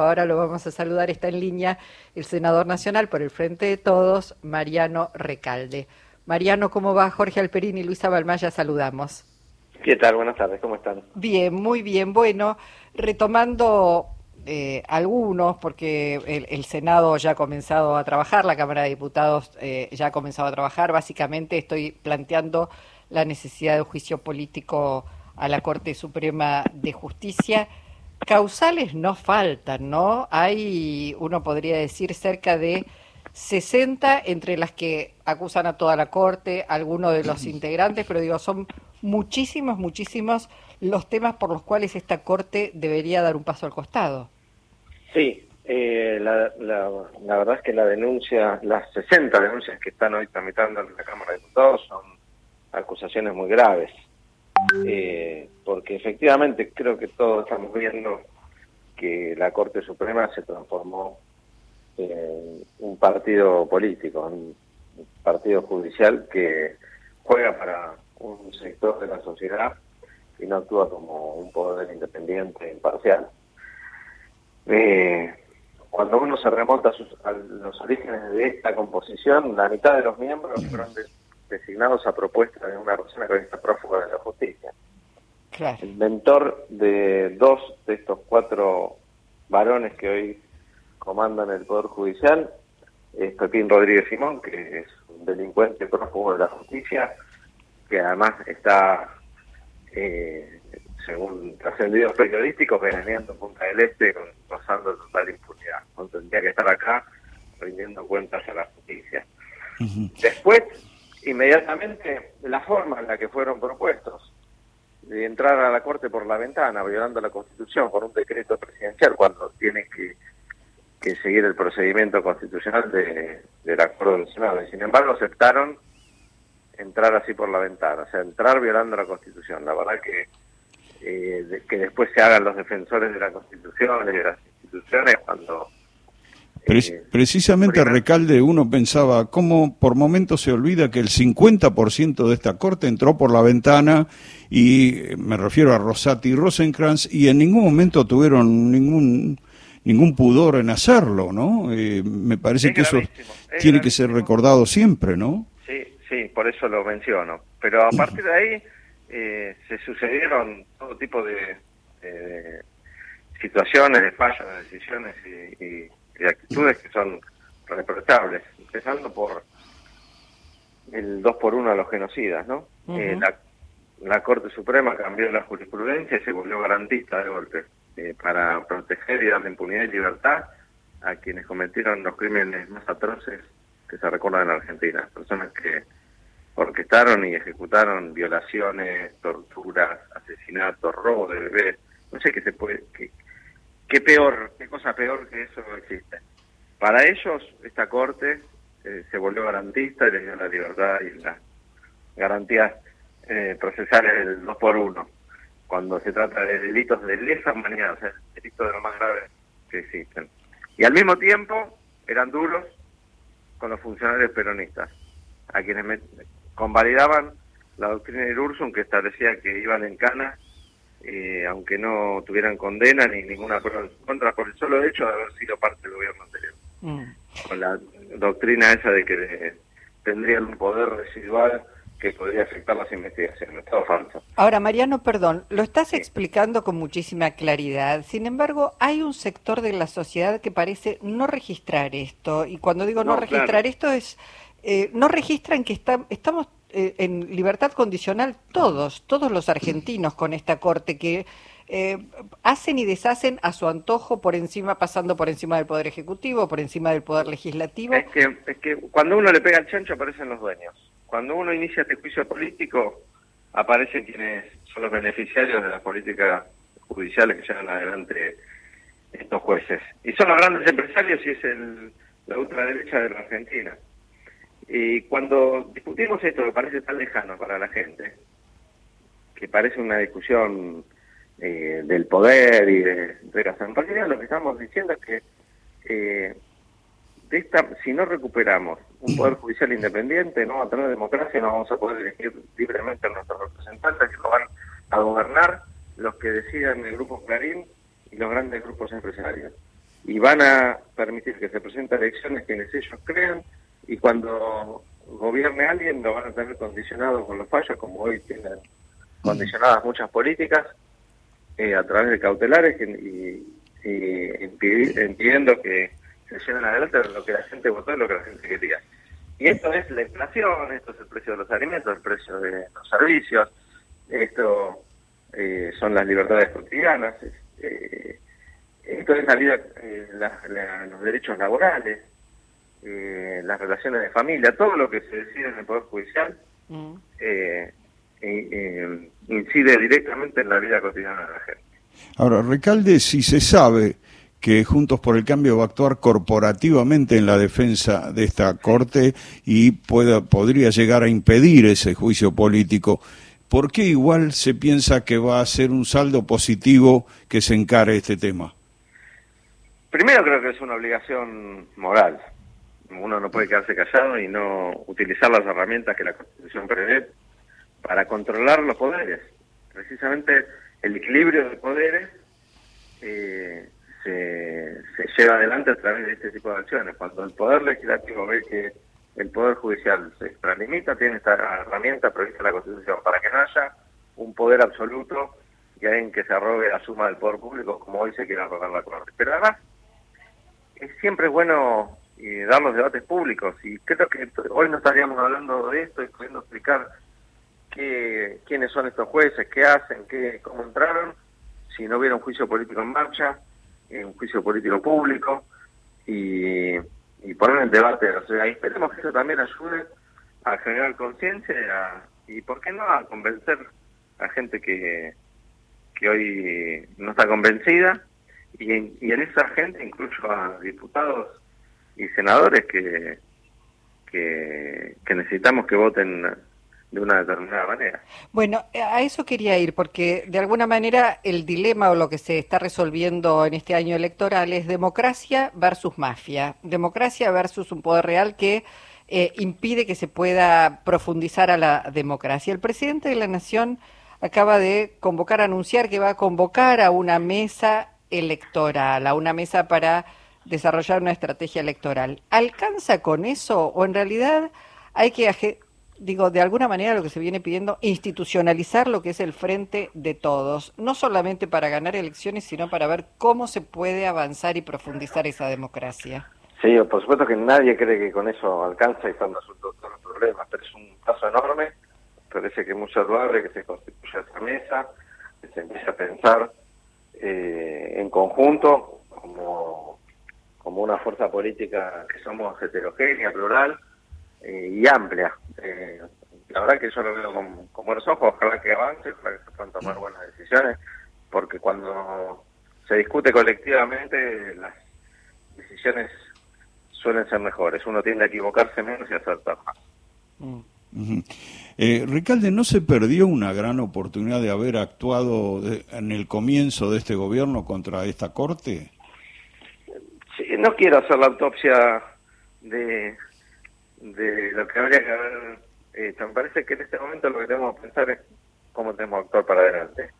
Ahora lo vamos a saludar, está en línea el senador nacional por el Frente de Todos, Mariano Recalde. Mariano, ¿cómo va? Jorge Alperín y Luisa Balmaya, saludamos. ¿Qué tal? Buenas tardes, ¿cómo están? Bien, muy bien. Bueno, retomando eh, algunos, porque el, Senado ya ha comenzado a trabajar, la Cámara de Diputados eh, ya ha comenzado a trabajar, básicamente estoy planteando la necesidad de un juicio político a la Corte Suprema de Justicia. Causales no faltan, ¿no? Hay, uno podría decir, cerca de 60 entre las que acusan a toda la Corte, algunos de los integrantes, pero digo, son muchísimos, muchísimos los temas por los cuales esta Corte debería dar un paso al costado. Sí, eh, la, la, verdad es que la denuncia, las 60 denuncias que están hoy tramitando en la Cámara de Diputados son acusaciones muy graves. Eh, porque efectivamente creo que todos estamos viendo que la Corte Suprema se transformó en un partido político, un partido judicial que juega para un sector de la sociedad y no actúa como un poder independiente, imparcial. Eh, cuando uno se remonta a, los orígenes de esta composición, la mitad de los miembros fueron designados a propuesta de una persona que está prófuga de la justicia. El mentor de dos de estos cuatro varones que hoy comandan el Poder Judicial es Pepín Rodríguez Simón, que es un delincuente prófugo de la justicia, que además está, eh, según trascendidos periodísticos, veraneando en Punta del Este, pasando total impunidad. No tendría que estar acá rindiendo cuentas a la justicia. Después, inmediatamente, la forma en la que fueron propuestos de entrar a la Corte por la ventana, violando la Constitución por un decreto presidencial, cuando tienen que, que seguir el procedimiento constitucional de, del acuerdo del Senado. Y sin embargo, aceptaron entrar así por la ventana, o sea, entrar violando la Constitución. La verdad que eh, que después se hagan los defensores de la Constitución y de las instituciones cuando precisamente, Recalde, uno pensaba, ¿cómo por momentos se olvida que el 50% de esta corte entró por la ventana? Y eh, me refiero a Rosati y Rosenkrantz, y en ningún momento tuvieron ningún ningún pudor en hacerlo, ¿no? Eh, me parece que eso tiene que ser recordado siempre, ¿no? Sí, sí, por eso lo menciono. Pero a partir de ahí se sucedieron todo tipo de, situaciones, de fallos, de decisiones y y actitudes que son reprochables, empezando por el 2 por 1 a los genocidas, ¿no? Eh, la, Corte Suprema cambió la jurisprudencia y se volvió garantista de golpe eh, para proteger y darle impunidad y libertad a quienes cometieron los crímenes más atroces que se recuerdan en Argentina, personas que orquestaron y ejecutaron violaciones, torturas, asesinatos, robo de bebés, no sé qué se puede, qué, qué peor, qué cosa peor que eso existe. Para ellos, esta corte eh, se volvió garantista y les dio la libertad y las garantías eh, procesales del 2 por 1 cuando se trata de delitos de lesa humanidad, o sea, delitos de lo más graves que existen. Y al mismo tiempo eran duros con los funcionarios peronistas, a quienes convalidaban la doctrina de Ursum que establecía que iban en cana eh, aunque no tuvieran condena ni ninguna prueba en su contra, por el solo hecho de haber sido parte del gobierno anterior. Mm. Con la doctrina esa de que tendrían un poder residual que podría afectar las investigaciones. Todo falso. Ahora, Mariano, perdón, lo estás explicando con muchísima claridad. Sin embargo, hay un sector de la sociedad que parece no registrar esto. Y cuando digo no, registrar esto es, eh, no registran que está, estamos eh, en libertad condicional todos, todos los argentinos con esta corte que eh, hacen y deshacen a su antojo por encima, pasando por encima del Poder Ejecutivo, por encima del Poder Legislativo. Es que, es que cuando uno le pega al chancho aparecen los dueños. Cuando uno inicia este juicio político, aparecen quienes son los beneficiarios de las políticas judiciales que llevan adelante estos jueces. Y son los grandes empresarios y es el, la ultraderecha de la Argentina. Y cuando discutimos esto que parece tan lejano para la gente, que parece una discusión eh, del poder y de, de la realidad lo que estamos diciendo es que eh, de esta, si no recuperamos un poder judicial independiente, no va a tener democracia, no vamos a poder elegir libremente a nuestros representantes que lo van a gobernar los que decidan el grupo Clarín y los grandes grupos empresarios. y van a permitir que se presenten elecciones quienes ellos crean y cuando gobierne alguien lo van a tener condicionado con los fallos como hoy tienen condicionadas muchas políticas eh, a través de cautelares y, impidiendo que se lleven adelante lo que la gente votó y lo que la gente quería. Y esto es la inflación, esto es el precio de los alimentos, el precio de los servicios, esto eh, son las libertades cotidianas, eh, esto es la vida, eh, los derechos laborales, las relaciones de familia, todo lo que se decide en el Poder Judicial mm. incide directamente en la vida cotidiana de la gente. Ahora, Recalde, si se sabe que Juntos por el Cambio va a actuar corporativamente en la defensa de esta Corte y pueda, podría llegar a impedir ese juicio político. ¿Por qué igual se piensa que va a ser un saldo positivo que se encare este tema? Primero creo que es una obligación moral. Uno no puede quedarse callado y no utilizar las herramientas que la Constitución prevé para controlar los poderes. Precisamente el equilibrio de poderes eh, se, lleva adelante a través de este tipo de acciones. Cuando el Poder Legislativo ve que el Poder Judicial se extralimita, tiene esta herramienta prevista en la Constitución para que no haya un poder absoluto y alguien que se arrogue la suma del poder público como hoy se quiere arrogar la Corte. Pero además, es siempre bueno eh, dar los debates públicos y creo que hoy no estaríamos hablando de esto y pudiendo explicar qué, quiénes son estos jueces, qué hacen, qué, cómo entraron, si no hubiera un juicio político en marcha, un juicio político público y, poner en debate. O sea, esperemos que eso también ayude a generar conciencia y, ¿por qué no?, a convencer a gente que, que hoy no está convencida y y en esa gente incluso a diputados y senadores que, que, necesitamos que voten de una determinada manera. Bueno, a eso quería ir, porque de alguna manera el dilema o lo que se está resolviendo en este año electoral es democracia versus mafia, democracia versus un poder real que eh, impide que se pueda profundizar a la democracia. El presidente de la Nación acaba de convocar, anunciar que va a convocar a una mesa electoral, a una mesa para desarrollar una estrategia electoral. ¿Alcanza con eso o en realidad hay que digo, de alguna manera lo que se viene pidiendo, institucionalizar lo que es el frente de todos, no solamente para ganar elecciones, sino para ver cómo se puede avanzar y profundizar esa democracia. Sí, por supuesto que nadie cree que con eso alcanza y están resueltos todos los problemas, pero es un paso enorme, parece que es muy que se constituya esa mesa, que se empiece a pensar eh, en conjunto como, como una fuerza política que somos heterogénea, plural, eh, y amplia. Eh, la verdad que yo lo veo con, buenos ojos, ojalá que avance, ojalá que se puedan tomar buenas decisiones, porque cuando se discute colectivamente las decisiones suelen ser mejores. Uno tiende a equivocarse menos y a acertar más. Eh, Ricalde, ¿no se perdió una gran oportunidad de haber actuado en el comienzo de este gobierno contra esta corte? No quiero hacer la autopsia de, de lo que habría que haber eh, Me parece que en este momento lo que tenemos que pensar es cómo tenemos que actuar para adelante.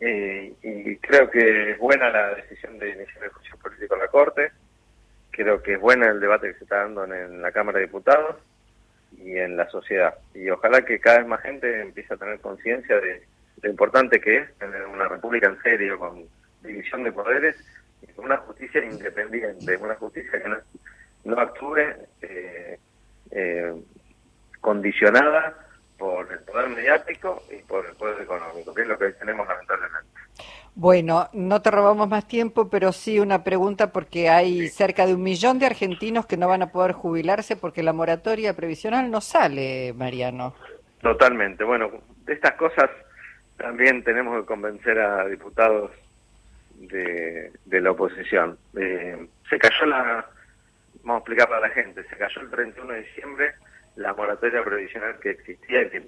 Eh, y creo que es buena la decisión de iniciar el juicio político en la Corte, creo que es buena el debate que se está dando en, la Cámara de Diputados y en la sociedad. Y ojalá que cada vez más gente empiece a tener conciencia de lo importante que es tener una república en serio, con división de poderes una justicia independiente, una justicia que no, no actúe eh, eh, condicionada por el poder mediático y por el poder económico, que es lo que tenemos lamentablemente. Bueno, no te robamos más tiempo, pero sí una pregunta porque hay cerca de un millón de argentinos que no van a poder jubilarse porque la moratoria previsional no sale, Mariano. Totalmente. Bueno, de estas cosas también tenemos que convencer a diputados de, la oposición. Eh, se cayó la, vamos a explicarle a la gente, se cayó el 31 de diciembre la moratoria previsional que existía y que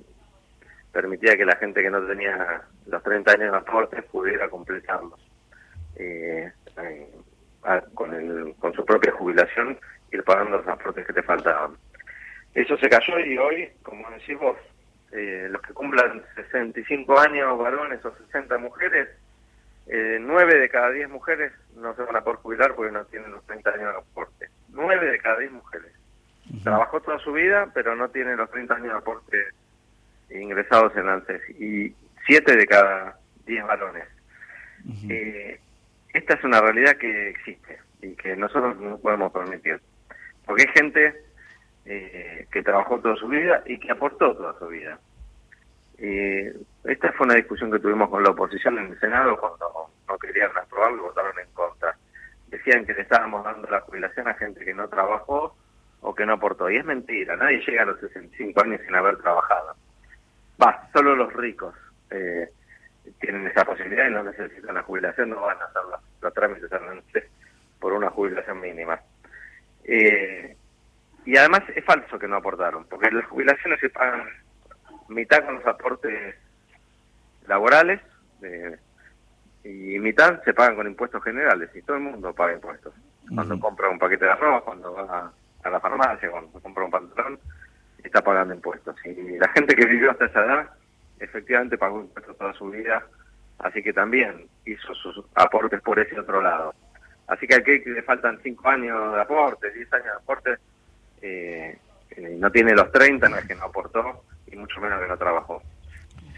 permitía que la gente que no tenía los 30 años de aportes pudiera completarlos eh, con, el, con su propia jubilación ir pagando los aportes que te faltaban. Eso se cayó y hoy, como decís vos, eh, los que cumplan 65 años varones o 60 mujeres eh, 9 de cada 10 mujeres no se van a poder jubilar porque no tienen los 30 años de aporte. 9 de cada 10 mujeres. Trabajó toda su vida, pero no tiene los 30 años de aporte ingresados en ANSES. Y 7 de cada 10 varones. eh, esta es una realidad que existe y que nosotros no podemos permitir. Porque hay gente eh, que trabajó toda su vida y que aportó toda su vida. Eh, esta fue una discusión que tuvimos con la oposición en el Senado cuando no querían aprobarlo votaron en contra. Decían que le estábamos dando la jubilación a gente que no trabajó o que no aportó. Y es mentira, nadie llega a los 65 años sin haber trabajado. Va, solo los ricos eh, tienen esa posibilidad y no necesitan la jubilación, no van a hacer los, los trámites por una jubilación mínima. Eh, y además es falso que no aportaron, porque las jubilaciones se pagan mitad con los aportes laborales y mitad se pagan con impuestos generales y todo el mundo paga impuestos. Cuando compra un paquete de arroz, cuando va a la farmacia, cuando compra un pantalón, está pagando impuestos. Y la gente que vivió hasta esa edad efectivamente pagó impuestos toda su vida, así que también hizo sus aportes por ese otro lado. Así que que le faltan 5 años de aporte, 10 años de aporte, eh, eh, no tiene los 30, no es que no aportó, y mucho menos que no trabajó.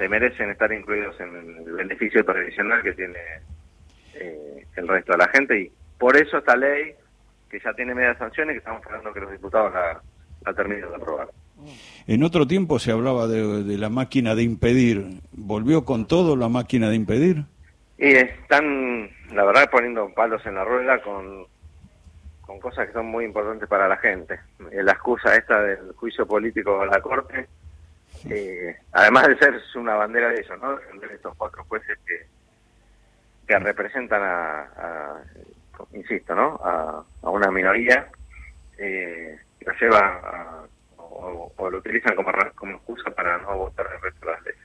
Se merecen estar incluidos en el beneficio tradicional que tiene eh, el resto de la gente, y por eso esta ley, que ya tiene medias sanciones, que estamos esperando que los diputados la, la terminen de aprobar. En otro tiempo se hablaba de, de, la máquina de impedir. ¿Volvió con todo la máquina de impedir? Y están, la verdad, poniendo palos en la rueda con, con cosas que son muy importantes para la gente. Eh, la excusa esta del juicio político de la Corte, eh, además de ser una bandera de eso, ¿no? Defender estos cuatro jueces que, que representan a, a insisto, ¿no? A, a una minoría, eh, que la lleva a o, o, lo utilizan como, como excusa para no votar el resto de las leyes.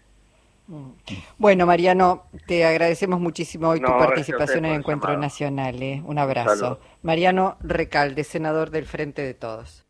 Mm. Bueno, Mariano, te agradecemos muchísimo hoy no, tu participación en el Encuentro llamado. Nacional. ¿eh? Un abrazo. Mariano Recalde, senador del Frente de Todos.